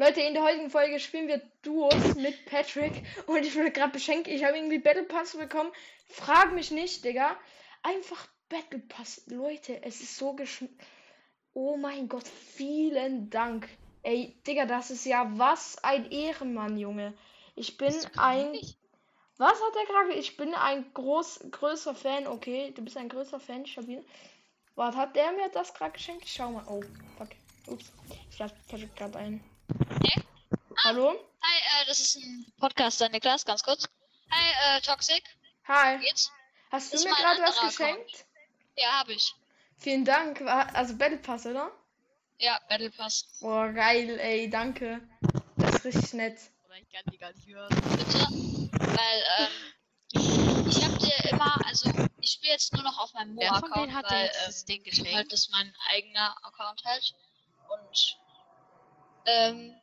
Leute, in der heutigen Folge spielen wir Duos mit Patrick und ich wurde gerade beschenkt. Ich habe irgendwie Battle Pass bekommen. Frag mich nicht, Digga. Einfach Battle Pass. Leute, es ist so geschn... Oh mein Gott, vielen Dank. Ey, Digga, das ist ja was ein Ehrenmann, Junge. Ich bin ein... Was hat er gerade? Ich bin ein groß, größer Fan. Okay, du bist ein größer Fan, stabil. Was hat der mir das gerade geschenkt? Ich Schau mal. Oh, fuck. Ups. Ich lasse Patrick gerade ein. Hä? Hallo? Hi, äh, das ist ein Podcast, deine Klasse, ganz kurz. Hi, äh, Toxic. Hi. Geht's? Hast du mir gerade was geschenkt? Ja, hab ich. Vielen Dank. Also Battle Pass, oder? Ja, Battle Pass. Boah, geil, ey, danke. Das ist richtig nett. Oder ich kann die gar nicht hören. Bitte. Weil, ähm, ich hab dir immer, also, ich spiele jetzt nur noch auf meinem Mo-Account, denen hat dir weil, jetzt das ähm, Ding geschenkt? halt das mein eigener Account halt. Und, ähm,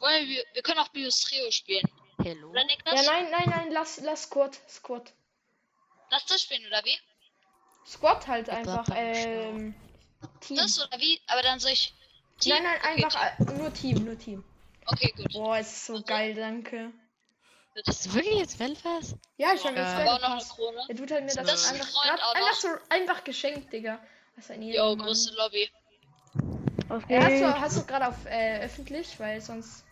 wollen wir, wir können auch Bios Trio spielen. Hello? Oder Niklas? Ja, nein, nein, nein, lass, lass Squad. Squad. Lass das spielen, oder wie? Squad halt einfach. Ähm, Team. Das oder wie? Aber dann soll ich. Team? Nein, nein, Okay, einfach äh, nur Team, nur Team. Okay, gut. Boah, es ist so geil, danke. Bitte. Ist das wirklich jetzt Belfast? Ja, ich habe jetzt auch noch eine. Krone. Der tut halt mir das, Das einfach, grad, einfach so einfach geschenkt, Digga. Was ein Jo, Ehrenmann. große Lobby. Was Äh, hast du, hast du gerade auf äh, öffentlich, weil sonst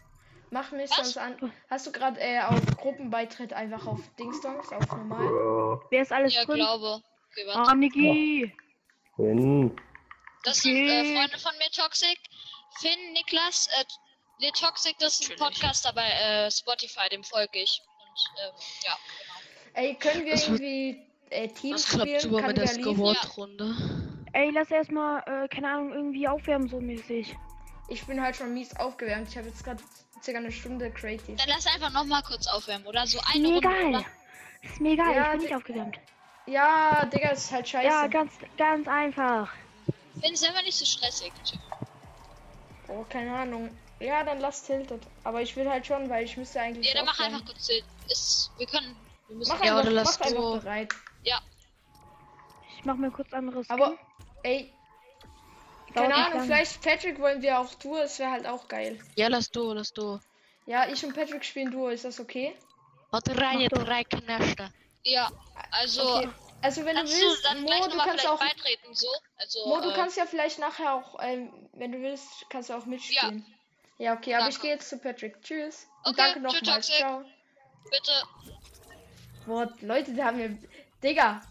mach mich Was? sonst an. Hast du gerade äh, auf Gruppenbeitritt einfach auf Dingsdongs auf normal? Wer ist alles Ja, drin? glaube. Okay, warte. Ah, Niki. Wenn. Das sind äh, okay. Freunde von mir, Toxic. Finn, Niklas, äh, nee, Toxic, das ist ein Natürlich. Podcaster bei äh, Spotify, dem folge ich. Und, ähm, ja, genau. Ey, können wir Das wird- irgendwie äh, Team Was klappt spielen? Kann mit der wer liefern? Ey, lass erstmal, äh, keine Ahnung, irgendwie aufwärmen so mäßig. Ich bin halt schon mies aufgewärmt. Ich habe jetzt gerade circa eine Stunde Creative. Dann lass einfach nochmal kurz aufwärmen, oder? So eine mir Runde. egal. Oder? Ist mir egal, Ja, ich bin nicht aufgewärmt. Ja, Digga, ist halt scheiße. Ja, ganz, ganz einfach. Ist einfach nicht so stressig. oh, keine Ahnung. Ja, dann lass Tilted. Aber ich will halt schon, weil ich müsste eigentlich. Ja, dann mach einfach kurz. den- Ist, wir können. Wir müssen. Mach Ja, einfach, oder lass mach einfach du- bereit. Ich mach mir kurz anderes. Aber, ey. Keine Ahnung, lange. vielleicht Patrick wollen wir auch Duo, es wäre halt auch geil. Ja, lass du, lass du. Ja, ich und Patrick spielen Duo, ist das okay? Hat rein, Mach ihr doch. drei Knächte. Ja, also. Okay. Also wenn du Kannst du willst, dann Mo, du nochmal kannst auch. beitreten, so? Also, Mo, du äh, kannst ja vielleicht nachher auch, ähm, wenn du willst, kannst du auch mitspielen. Ja, okay, aber ich Danke. gehe jetzt zu Patrick. Tschüss. Und Okay, danke tschüss, nochmals. Toxic. Ciao. bitte. Boah, Leute, die haben mir. Digga.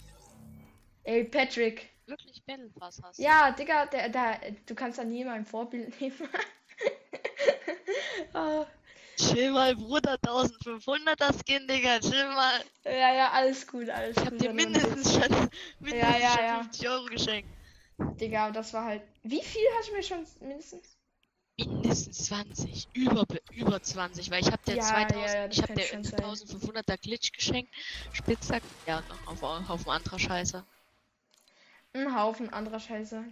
Ey, Patrick. Wirklich Battle Pass hast. Ja, Digga, der, der, du kannst an nie mein Vorbild nehmen. Ah, Chill mal, Bruder, 1500er Skin, Digga, chill mal. ja, ja, alles gut, alles Ich hab gut. dir Dann mindestens schon, mindestens ja, schon ja. 50 Euro geschenkt. Digga, das war halt. Wie viel hast du mir schon mindestens? Mindestens 20, über, über 20, weil ich hab dir Ja, 2000, ja, ja, ich hab dir schon sein. 1500er Glitch geschenkt, Spitzhack, ja, noch auf Haufen anderer Scheiße. Ein Haufen anderer Scheiße.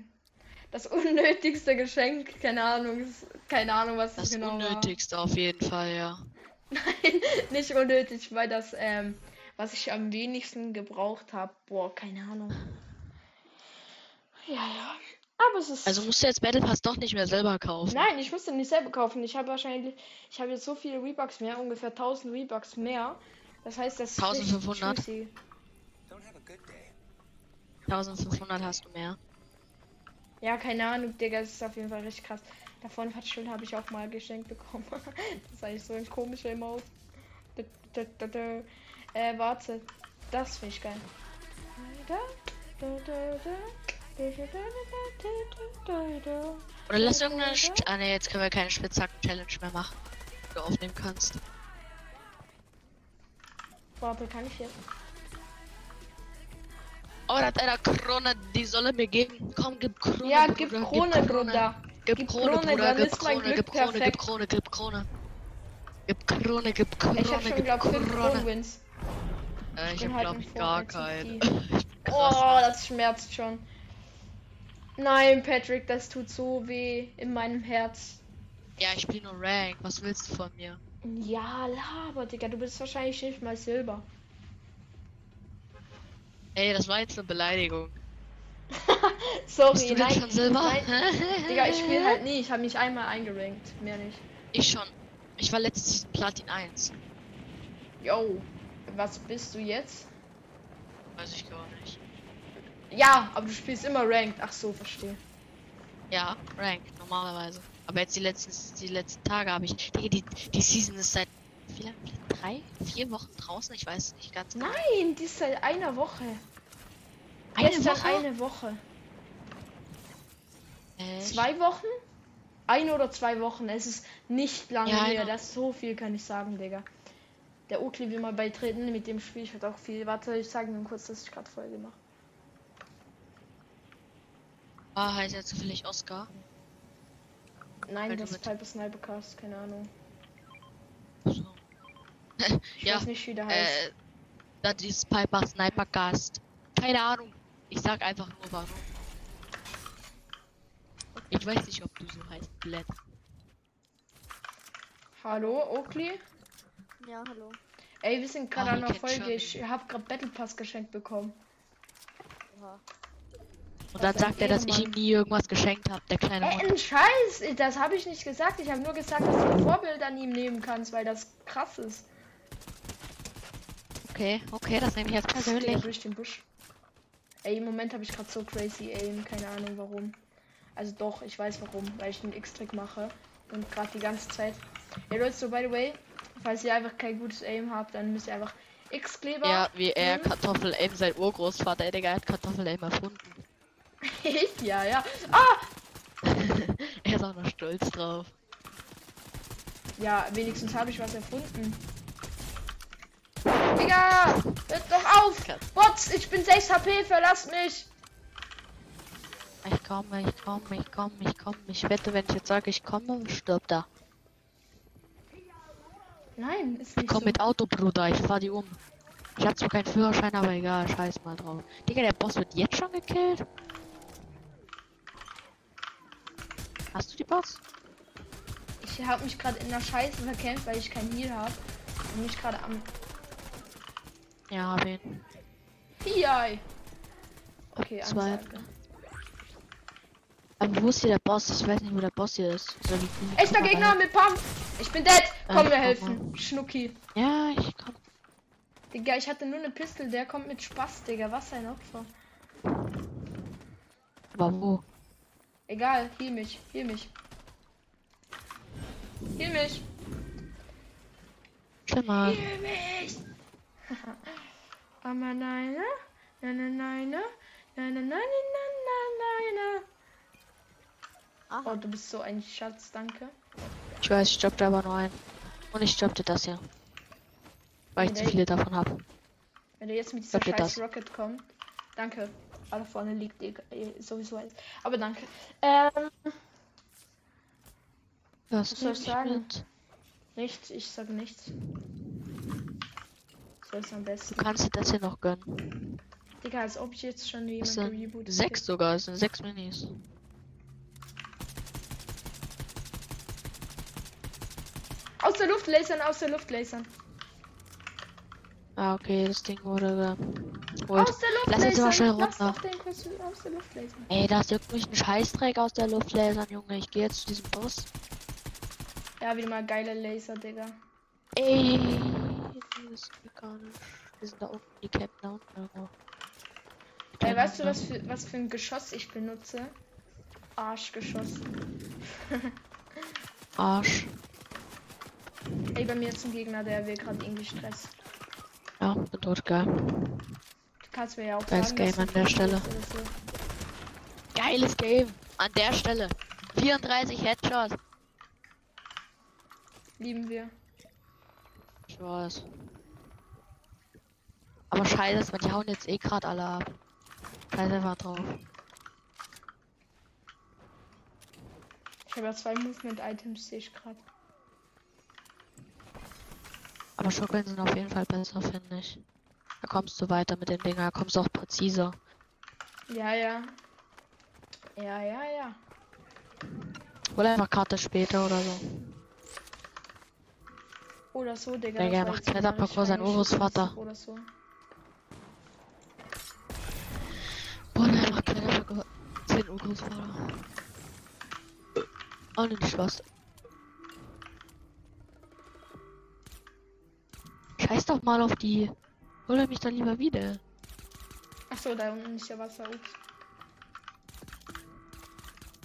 Das unnötigste Geschenk, keine Ahnung, ist, keine Ahnung, was das, Das genau Unnötigste auf jeden Fall, ja. war. Nein, nicht unnötig, weil das, ähm, was ich am wenigsten gebraucht habe. Boah, keine Ahnung. Ja, ja. Aber es ist. Also musst du jetzt Battle Pass doch nicht mehr selber kaufen. Nein, ich musste nicht selber kaufen. Ich habe wahrscheinlich, ich habe jetzt so viele Rebucks mehr, ungefähr 1000 Rebucks mehr. Das heißt, das ist richtig 1500? juicy. 1500 hast du mehr. Ja, keine Ahnung, Digga, das ist auf jeden Fall richtig krass. Davon hat Schild habe ich auch mal geschenkt bekommen. das ist eigentlich so ein komischer Emote. Äh, warte. Das finde ich geil. Oder lass irgendeine. St ah ne, jetzt können wir keine Spitzhacken-Challenge mehr machen. Die du aufnehmen kannst. Warte, kann ich jetzt? Oh, da hat einer Krone, die soll er mir geben. Komm, gib Krone. Ja, Bruder, gib Krone, Bruder. Gib Gib Krone, Krone, Bruder, gib Krone, Glück gib Krone, perfekt. gib Krone, gib Krone. Gib Krone, gib Krone, Ich habe schon, gib glaub 5 Krone. Kronwins. Äh, ich bin hab halt glaub ich gar Fortnite keinen. Ich Oh, das schmerzt schon. Nein, Patrick, das tut so weh in meinem Herz. Ja, ich spiele nur Rank. Was willst du von mir? Ja, laber, Digga, du bist wahrscheinlich nicht mal Silber. Ey, das war jetzt eine Beleidigung. Sorry, Bist du nein. schon Silber? Nein, Digga, ich spiele halt nie. Ich habe mich einmal eingerankt. Mehr nicht. Ich schon. Ich war letztes Platin 1. Yo, was bist du jetzt? Weiß ich gar nicht. Ja, aber du spielst immer Ranked. Ach so, verstehe. Ja, Rank, normalerweise. Aber jetzt die letzten, die letzten Tage habe ich. Digga, die, die Season ist seit wie lange? Drei, vier Wochen draußen? Ich weiß nicht ganz genau. Nein, die ist seit einer Woche. Eine Gestern Woche? eine Woche. Echt? Zwei Wochen? Eine oder zwei Wochen. Es ist nicht lange Ja, her. Das ist so viel, kann ich sagen, Digga. Der Oakli will mal beitreten. Mit dem Spiel ich halt auch viel. Warte, ich sage nur kurz, dass ich gerade Folge mache. Ah, heißt ja zufällig Oscar. Nein, Weil das ist Piper Snipercast, keine Ahnung. So. Ich Ja, weiß nicht, wie der heißt. Äh, das ist Piper Sniper Cast. Keine Ahnung. Ich sag einfach nur warum. Ich weiß nicht, ob du so heißt, Bled. Hallo, Oakli? Ja, hallo. Ey, wir sind gerade Ah, an ich kenn Folge. Ich habe gerade Battle Pass geschenkt bekommen. Oha. Und dann sagt er, dass ich ihm nie irgendwas geschenkt habe, der kleine Ey, Hund. ein Scheiß! Das habe ich nicht gesagt. Ich habe nur gesagt, dass du ein Vorbild an ihm nehmen kannst, weil das krass ist. Okay, okay, das nehme ich jetzt persönlich. durch den Busch. Ey, im Moment habe ich gerade so crazy aim. Keine Ahnung warum. Also doch, ich weiß warum. Weil ich einen X-Trick mache. Und gerade die ganze Zeit. Ja, Leute, so by the way, falls ihr einfach kein gutes Aim habt, dann müsst ihr einfach X-Kleber. Ja, wie er Mhm. Kartoffel M, sein Urgroßvater, Digga, hat Kartoffel M erfunden. ja, ja. Ah! er ist auch noch stolz drauf. Ja, wenigstens habe ich was erfunden. Digga! Hört doch auf! Bots, ich bin 6 HP, verlass mich! Ich komme, ich komme, ich komme, ich komme. Ich wette, wenn ich jetzt sage, ich komme, stirbt er. Nein, ist Ich nicht komm so. mit Auto, Bruder, ich fahr die um. Ich hab zwar keinen Führerschein, aber egal, scheiß mal drauf. Digga, der Boss wird jetzt schon gekillt? Hast du die Boss? Ich habe mich gerade in der Scheiße verkämpft, weil ich kein Heal habe. Und mich gerade am. Ja, hab ihn. Hi! Okay, Zwei. Ansage. Aber wo ist hier der Boss? Ich weiß nicht, wo der Boss hier ist. Echter Gegner mit Pump! Ich bin dead! Komm, wir helfen. Schnucki. Ja, ich komm. Digga, ich hatte nur eine Pistole, der kommt mit Spaß, Digga. Was ein Opfer. Aber wo? Egal, heal mich, heal mich. Heal mich! Chill mal. Heal mich! Aber nein, ne? Nein, nein, nein, ne? Nein, nein, nein, nein, nein, nein, nein. Oh, du bist so ein Schatz, danke. Ich weiß, ich stoppte aber nur ein. Und ich stoppte das hier. Weil ich zu viele davon habe. Wenn du jetzt mit dieser scheiß das. Rocket kommst. Danke. Alle vorne liegt Digga, eh, sowieso alles. Aber danke. Ähm, Was soll ich sagen? mit? nichts, ich sag nichts. So ist am Du besten. kannst dir das hier noch gönnen. Digga, als ob ich jetzt schon Das jemand gerebootet sechs sogar, es sind sechs Minis. Aus der Luft lasern, aus der Luft lasern. Ah, okay, das Ding wurde geholt. Aus der Luft Lass jetzt aber schnell runter. Ey, da ist wirklich ein Scheißdreck aus der Luft lasern, Junge. Ich gehe jetzt zu diesem Boss. Ja, wieder mal geile Laser, Digga. Ey, das ist gar nicht. Wir sind da unten, die unten irgendwo. Ey, weißt du, was für, was für ein Geschoss ich benutze? Arschgeschoss. Arsch. Ey, bei mir ist ein Gegner, der will gerade irgendwie Stress. Ja, tot, geil. Du kannst mir ja auch Geiles Game an der Stelle. so. Geiles Game. An der Stelle. 34 Headshots. Lieben wir. Ich weiß. Aber scheiße, die hauen jetzt eh gerade alle ab. Scheiße einfach drauf. Ich habe ja zwei Movement-Items, sehe ich gerade. Aber Shotgun sind auf jeden Fall besser, finde ich. Da kommst du weiter mit den Dingen, da kommst du auch präziser. Ja, ja. Ja, ja, ja. Oder einfach Karte später oder so. Oder so, Digga. War macht Kletterparcours sein reingeschossen, Urgroßvater. Oder so. Oder einfach Kletterparcours kein Urgroßvater. Auch nicht Spaß. Scheiß doch mal auf die. Hol er mich dann lieber wieder. Achso, da unten ist ja Wasser. Ups.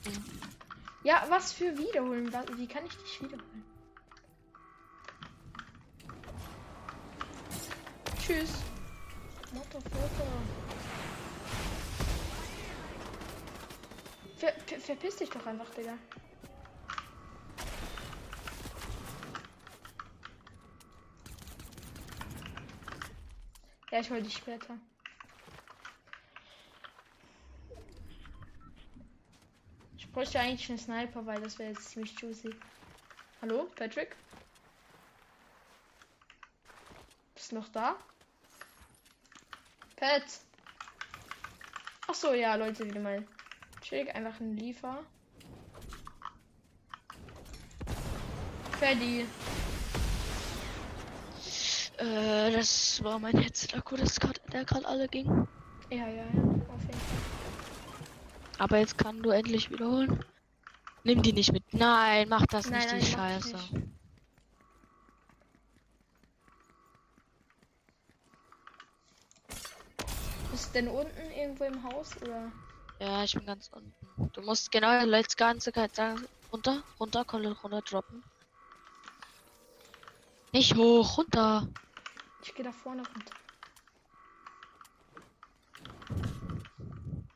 Mhm. Ja, was für wiederholen? Wie kann ich dich wiederholen? Tschüss. Ver ver verpiss dich doch einfach, Digga. Ja, ich hol dich später. Ich bräuchte eigentlich einen Sniper, weil das wäre jetzt ziemlich juicy. Hallo, Patrick? Bist du noch da? Pat! Ach so, ja, Leute, wieder mal. Chillig, einfach ein Liefer. Ferdi. Äh, das war mein Headset-Akku, das grad, der gerade alle ging. Ja, ja, ja, auf jeden Fall. Aber jetzt kann du endlich wiederholen. Nimm die nicht mit. Nein, mach das Nein, nicht, nein, die Scheiße. nicht. Bist du denn unten irgendwo im Haus oder? Ja, ich bin ganz unten. Du musst genau jetzt ganze runter, runter, komplett runter droppen. Nicht hoch, runter. Ich gehe da vorne runter.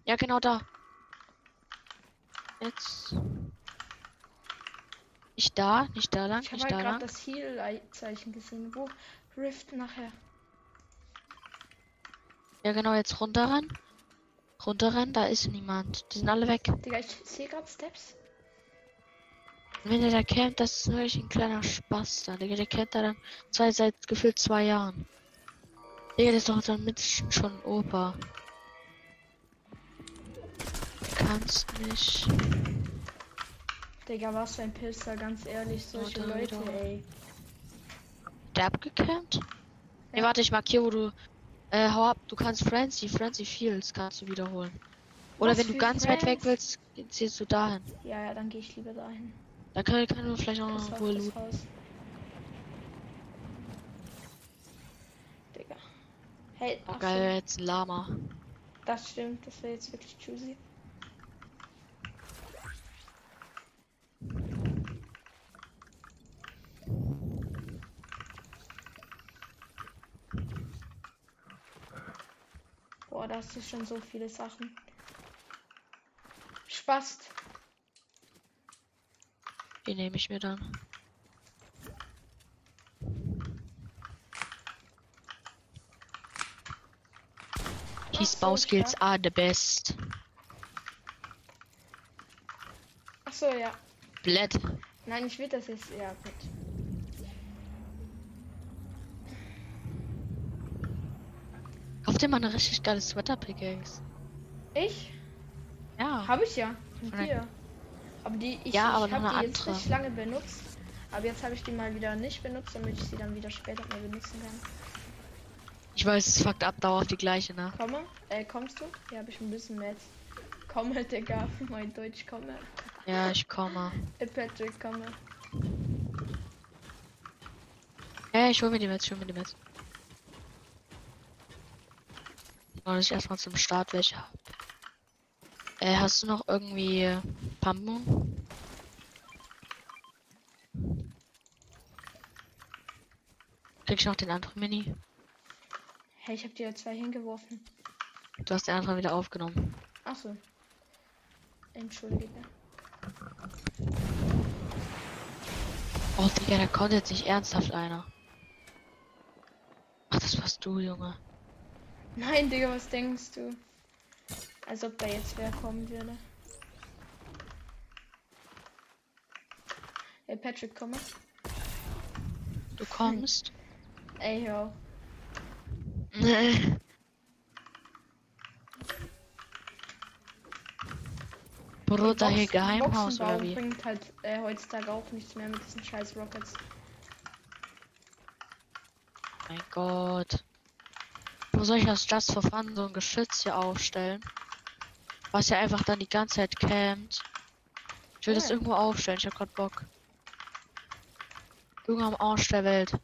Ja, genau da. Jetzt. Nicht da, nicht da lang, Ich habe nicht halt da gerade lang. das Heal-Zeichen gesehen. Wo? Rift nachher. Ja, genau, jetzt runter ran. Runter ran, da ist niemand. Die sind alle weg. Digga, ich sehe gerade Steps. Wenn der da campt, das ist wirklich ein kleiner Spaß da. Digga, der campt da dann zwei, seit gefühlt zwei Jahren. Digga, das ist doch dann mit schon Opa. Du kannst nicht. Digga, was für ein Pisser, ganz ehrlich. Solche da Leute, wieder. ey. Der abgecampt? Nee, Ja. warte, ich markiere, wo du. Äh, hau ab, du kannst Frenzy, Frenzy Fields kannst du wiederholen. Oder Was wenn du ganz weit weg Friends? willst, ziehst du dahin. Ja, ja, dann gehe ich lieber dahin. Da können, können wir vielleicht auch noch das looten. Haus. Digga. Hey, Oh, ach geil, jetzt ein Lama. das stimmt. Das wäre jetzt wirklich juicy. Hast du schon so viele Sachen. Spast. Die nehme ich mir dann. His so, Bauskills stark. are the best. Ach so, ja. Bled. Nein, ich will das jetzt. Ja, gut. Dir mal eine richtig geile Sweater-Pickaxe. Ich? Ja. Habe ich ja. Von dir. Aber die, ich, Ja, ich habe die jetzt andere. nicht lange benutzt. Aber jetzt habe ich die mal wieder nicht benutzt, damit ich sie dann wieder später mal benutzen kann. Ich weiß, es fuckt ab, dauerhaft die gleiche, ne? Komme? Äh, kommst du? Ja, habe ich ein bisschen mehr. Komme, Digga. Mein Deutsch, komme. Ja, ich komme. Äh, Patrick, komme. Ja, ich hol mir die mit, ich hol mir die mit. Und ich erstmal zum Start welche hab. Äh, hast du noch irgendwie Pambo? Krieg ich noch den anderen Mini? Hey, ich habe dir zwei hingeworfen. Du hast den anderen wieder aufgenommen. Ach so. Entschuldige. Oh, Digga, da kommt jetzt nicht ernsthaft einer. Ach, das warst du, Junge. Nein, Digga, was denkst du? Als ob da jetzt wer kommen würde. Hey, Patrick, komme. Du kommst? Ey, hör auf. Nee. Bruder, hier Geheimhaus oder wie? bringt halt äh, heutzutage auch nichts mehr mit diesen scheiß Rockets. Mein Gott. Wo soll ich das Just for Fun so ein Geschütz hier aufstellen? Was ja einfach dann die ganze Zeit campt. Ich will das Ja. irgendwo aufstellen, ich hab grad Bock. Irgendwo am Arsch der Welt.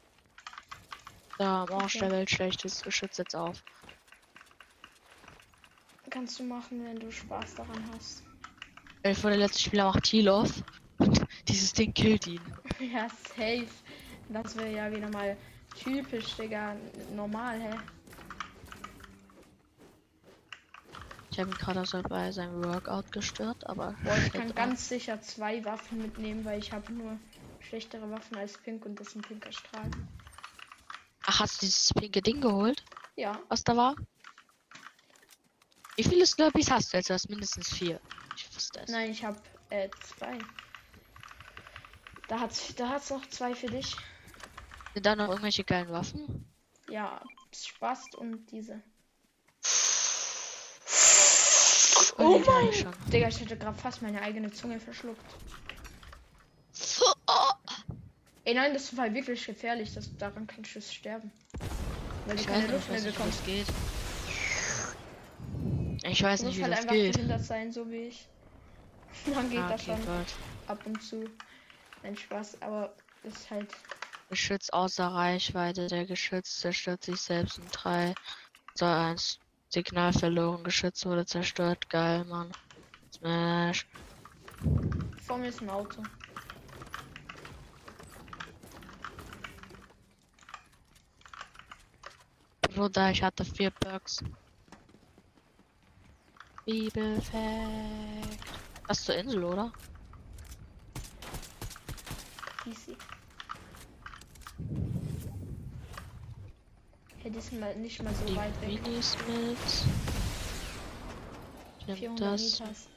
Da am Arsch Okay. der Welt stelle ich das Geschütz jetzt auf. Kannst du machen, wenn du Spaß daran hast. Stell dir vor, der letzte Spieler macht Heal off und dieses Ding killt ihn. Ja, safe. Das wäre ja wieder mal typisch, Digga. Normal, hä? Ich habe ihn gerade bei seinem Workout gestört, aber Boah, ich kann ganz sicher zwei Waffen mitnehmen, weil ich habe nur schlechtere Waffen als Pink und das ist ein pinker Strahl. Ach, hast du dieses pinke Ding geholt, Ja, was da war? Wie viele Slurpees hast du jetzt? Du hast mindestens vier. Ich wusste es. nein, ich habe äh, zwei. Da hat's, da hat's noch zwei für dich. Sind da noch irgendwelche geilen Waffen? Ja, Spaß und diese. Oh mein schon. Digga, ich hätte gerade fast meine eigene Zunge verschluckt. Ey, nein, das war wirklich gefährlich. Das, daran kannst du sterben. Weil du Ich weiß keine nicht, Luft mehr nicht, bekommst. geht. Ich weiß Du nicht, wie halt das einfach geht. behindert sein, so wie ich. Dann geht Ah, das schon gut. ab und zu. Ein Spaß, aber ist halt. Geschütz außer Reichweite. Der Geschütz zerstört sich selbst in 3, 2, 1. Signal verloren. Geschütz wurde zerstört. Geil, Mann. Smash. Vor mir ist ein Auto. Bruder, ich hatte vier Perks. Bibelfact. Das ist zur Insel, oder? Easy. Die ist mal nicht mal so Die weit weg. Minis mit. Ich nehm 400 das. Meters.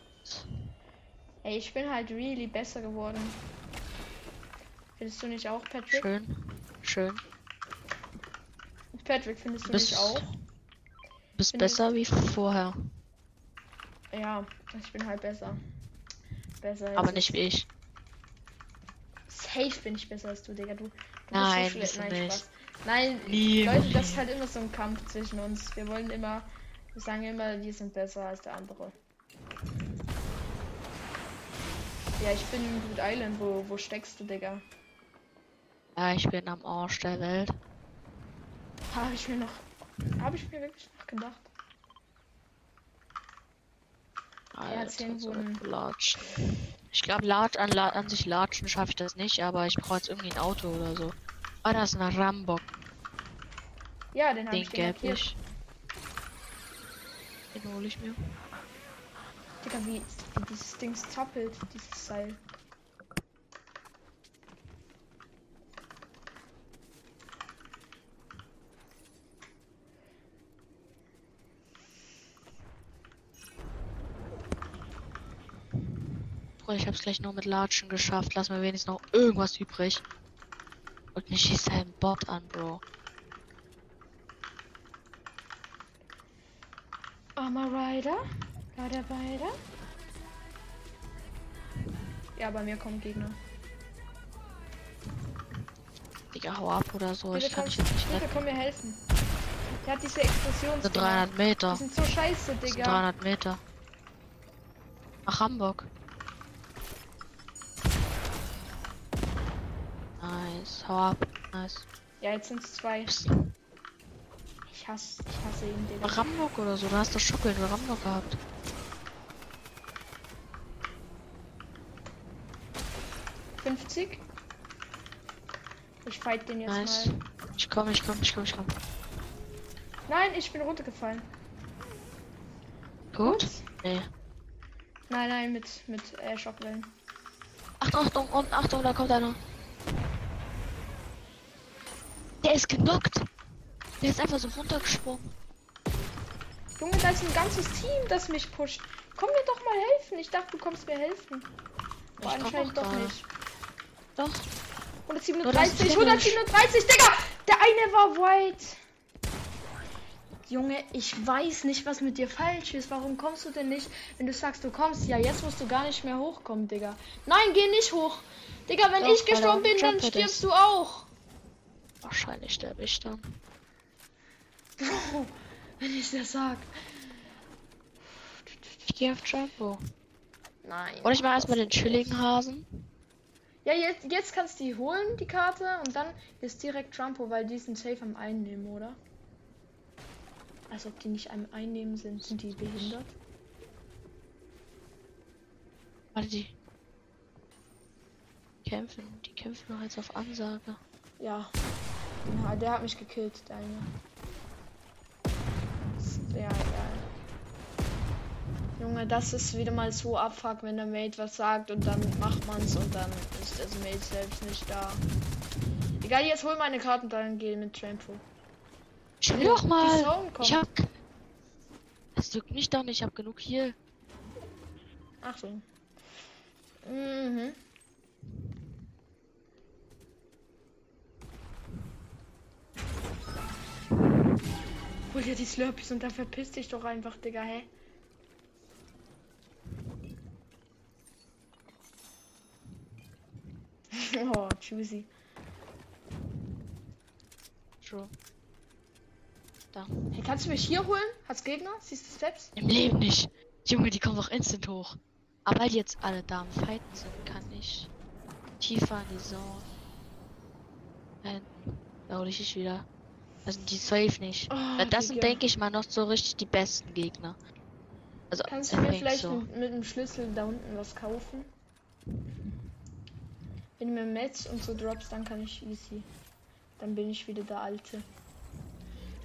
Ey, ich bin halt really besser geworden. Findest du nicht auch, Patrick? Schön. Schön. Patrick, findest du Bist- nicht auch? Bist Bin besser wie vorher. Ja, ich bin halt besser. Besser Aber nicht wie ich. Safe bin ich besser als du, Digga. Du, du Nein, bist so schlecht. Nein, nicht. Spaß. Nein, im Leute, das ist halt immer so ein Kampf zwischen uns. Wir wollen immer, wir sagen immer, wir sind besser als der andere. Ja, ich bin in Good Island. Wo, wo steckst du, Digga? Ja, ich bin am Arsch der Welt. Habe ich mir noch, habe ich mir wirklich noch gedacht. Er Alter. Ich glaube, Lat an, an sich Latschen schaffe ich das nicht, aber ich brauche jetzt irgendwie ein Auto oder so. Ah, da ist ein Rambock. Ja, den Den markiert. ich. Den hole ich mir. Digga, wie, dieses Ding zappelt, dieses Seil. Ich hab's gleich nur mit Latschen geschafft. Lass mir wenigstens noch irgendwas übrig. Und mich schießt ein Bot an, Bro. Armer Rider. Rider, Rider. Ja, bei mir kommen Gegner. Digga, hau ab oder so. Bitte Ich kann dich jetzt nicht bitte retten. komm mir helfen. Der hat diese Explosions. Das sind 300 Meter. Die sind so scheiße, Digga. 300 Meter. Nach Hamburg. Nice. Hau ab. Nice. Ja, jetzt sind es zwei. Psst. Ich hasse, ich hasse ihn. Nach Hamburg oder so. Du hast doch Schuckeln in Hamburg gehabt. 50. Ich fight den jetzt Nice. mal. Ich komm, ich komm, ich komm, ich komm. Nein, ich bin runtergefallen. Gut? Nee. Nein, nein, mit, mit äh, Schockwellen. Achtung, Achtung, und Achtung, da kommt einer. Der ist genockt. Der ist einfach so runtergesprungen. Junge, da ist ein ganzes Team, das mich pusht. Komm mir doch mal helfen. Ich dachte, du kommst mir helfen. Aber Ich anscheinend doch gerade. nicht. Doch. 137, Finish. 137, Digga! Der eine war white. Junge, ich weiß nicht, was mit dir falsch ist. Warum kommst du denn nicht, wenn du sagst, du kommst? Ja, jetzt musst du gar nicht mehr hochkommen, Digga. Nein, geh nicht hoch. Digga, wenn Doch, ich gestorben bin, dann stirbst du auch. Wahrscheinlich sterbe ich dann. wenn ich das sag. Ich gehe auf Jumbo. Nein. Oder ich mache erstmal den chilligen Hasen. Ja, jetzt, jetzt kannst du die holen, die Karte, und dann ist direkt Trumpo, weil die sind safe am Einnehmen, oder? Als ob die nicht am Einnehmen sind, sind die behindert. Warte, die kämpfen. Die kämpfen noch jetzt auf Ansage. Ja. Ja der hat mich gekillt, der eine. Ja, ja. Junge, das ist wieder mal so abfuck, wenn der Mate was sagt und dann macht man's und dann ist das Mate selbst nicht da. Egal, jetzt hol meine Karten, dann geh mit Trampo. Die doch mal. Ich hab. Es juckt mich doch nicht, ich hab genug hier. Ach so. Hol dir die Slurpees und dann verpiss dich doch einfach, Digga, hä? oh, juicy. True. Da. Hey, kannst du mich hier holen? Hat's Gegner? Siehst du Steps? Im Leben nicht. Junge, die kommen doch instant hoch. Aber weil die jetzt alle da am Fighten sind, kann ich tiefer in die Zone. Da hol ich dich wieder. Das sind die safe nicht. Oh, das sind, denke ich mal, noch so richtig die besten Gegner. Also, Kannst du mir vielleicht so. mit, mit dem Schlüssel da unten was kaufen? Wenn du mir Metz und so drops, dann kann ich easy. Dann bin ich wieder der Alte.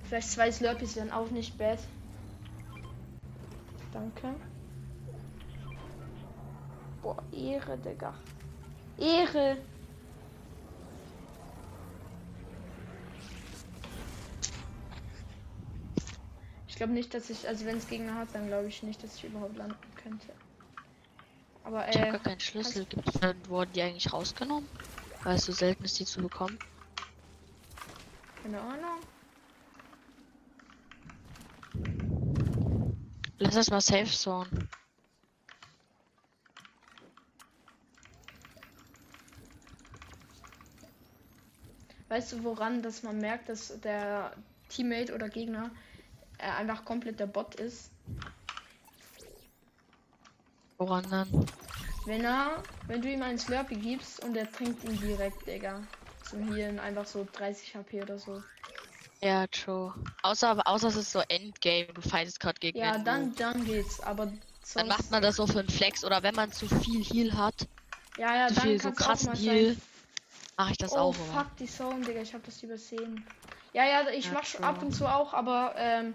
Vielleicht zwei Slurpees wären auch nicht bad. Danke. Boah, Ehre, Digga. Ehre! Glaube nicht, dass ich, also wenn es Gegner hat, dann glaube ich nicht, dass ich überhaupt landen könnte. Aber Ich habe äh, gar keinen Schlüssel. Gibt es wurden die eigentlich rausgenommen? Weil es so selten ist, die zu bekommen. keine Ahnung. Lass das mal Safe Zone. Weißt du, woran, dass man merkt, dass der Teammate oder Gegner äh, einfach komplett der Bot ist? Woran dann? Wenn er, wenn du ihm einen Slurpee gibst und er trinkt ihn direkt, Digga. Zum Healen einfach so 30 HP oder so. Ja, true. Außer, außer es ist so Endgame, du fightest gerade gegen Ja, dann, dann geht's. Aber Dann macht man das so für einen Flex oder wenn man zu viel Heal hat, ja, ja, zu dann viel so krassen Heal, mache ich das oh, auch fuck, die Zone, Digga, ich hab das übersehen. Ja, ja, ich Ja, mach schon ab und zu auch, aber ähm,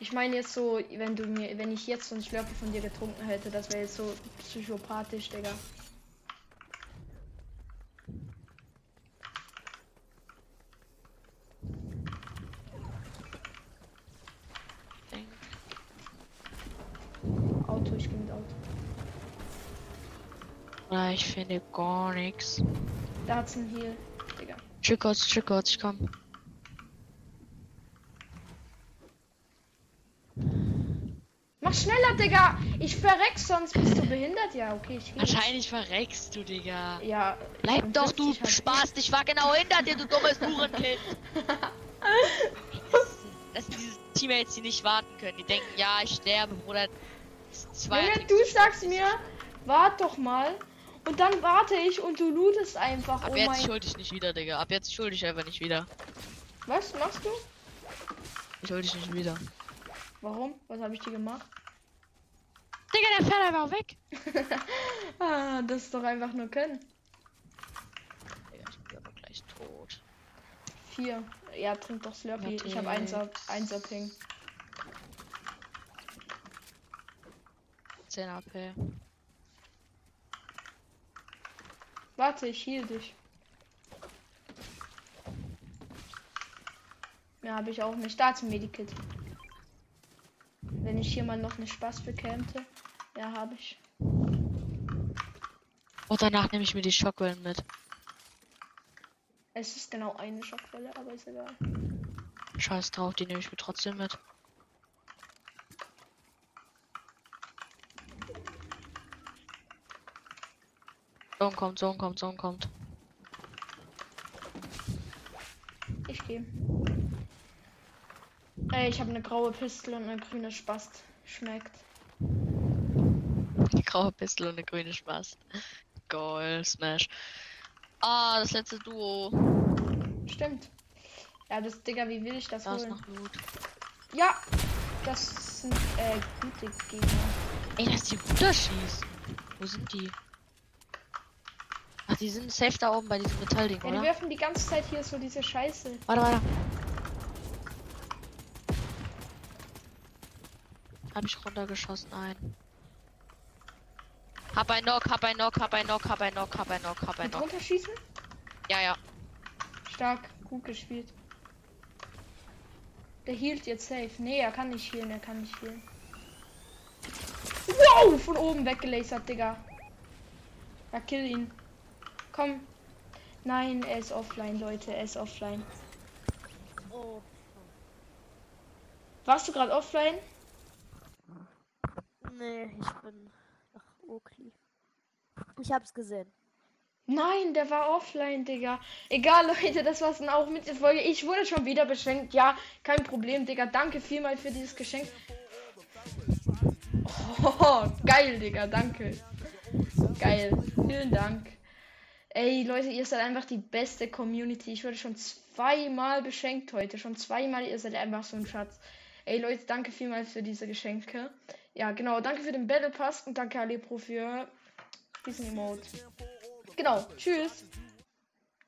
ich meine jetzt so, wenn du mir, wenn ich jetzt so ein Slurpee von dir getrunken hätte, das wäre jetzt so psychopathisch, Digga. Auto, ich gehe mit Auto. Oder ich finde gar nichts. Da hat's ein Heal, Digga. Chickos, Chickos, ich komm. Mach schneller, Digga! Ich verreck, sonst bist du behindert. Ja, okay, ich geh. Wahrscheinlich verreckst du, Digga. Ja. Bleib doch, du 50 HP. Spaß, ich war genau hinter dir, du dummes Hurenkind. das sind diese Teammates, die nicht warten können. Die denken, ja, ich sterbe, Bruder. Zwei Junge, du sagst mir, wart doch mal. Und dann warte ich und du lootest einfach. Ab oh jetzt mein. schuld ich nicht wieder, Digga. Ab jetzt schuld ich einfach nicht wieder. Was machst du? Ich schuld dich nicht wieder. Warum? Was habe ich dir gemacht? Digga, der fährt einfach weg. ah, das ist doch einfach nur können. Digga, ich bin aber gleich tot. Vier. Ja, trink doch Slurpee. Ich habe Matrix. 1er, 1er Ping. 10 AP. Warte, ich heal dich. Ja, habe ich auch nicht. Da zum Medikit. Wenn ich hier mal noch eine Spaß bekämte. Ja, habe ich. Und danach nehme ich mir die Schockwellen mit. Es ist genau eine Schockwelle, aber ist egal. Scheiß drauf, die nehme ich mir trotzdem mit. Sohn kommt, Sohn kommt, Sohn kommt. Ich gehe. Ey, ich habe eine graue Pistole und eine grüne Spast. Schmeckt. Die graue Pistole und eine grüne Spaß. Goal, Smash. Ah, das letzte Duo. Stimmt. Ja, das, Digga, wie will ich das Da ist holen? noch Loot. Ja, das sind äh, gute Gegner. Ey, dass die runterschießen. Wo sind die? Ach, die sind safe da oben bei diesem Metallding, Ja, die oder? werfen die ganze Zeit hier so diese Scheiße. Warte, warte. Hab ich runtergeschossen, ein. Hab ein Knock, hab ein Knock, hab ein Knock, hab ein Knock, hab ein Knock, hab ein Knock. runterschießen? Ja, ja. Stark, gut gespielt. Der hielt jetzt safe. Nee, er kann nicht healen, er kann nicht healen. Wow, von oben weggelasert, Digga. Ja, kill ihn. Komm. Nein, er ist offline, Leute, er ist offline. Oh. Warst du gerade offline? Nee, ich bin nach Oakley. Ich hab's gesehen. Nein, der war offline, Digga. Egal, Leute, das war's dann auch mit der Folge. Ich wurde schon wieder beschenkt. Ja, kein Problem, Digga. Danke vielmal für dieses Geschenk. Oh, geil, Digga. Danke. Geil. Vielen Dank. Ey, Leute, ihr seid einfach die beste Community. Ich wurde schon zweimal beschenkt heute. Schon zweimal. Ihr seid einfach so ein Schatz. Ey, Leute, danke vielmals für diese Geschenke. Ja, genau. Danke für den Battle Pass und danke Alepro für diesen Emote. Genau. Tschüss.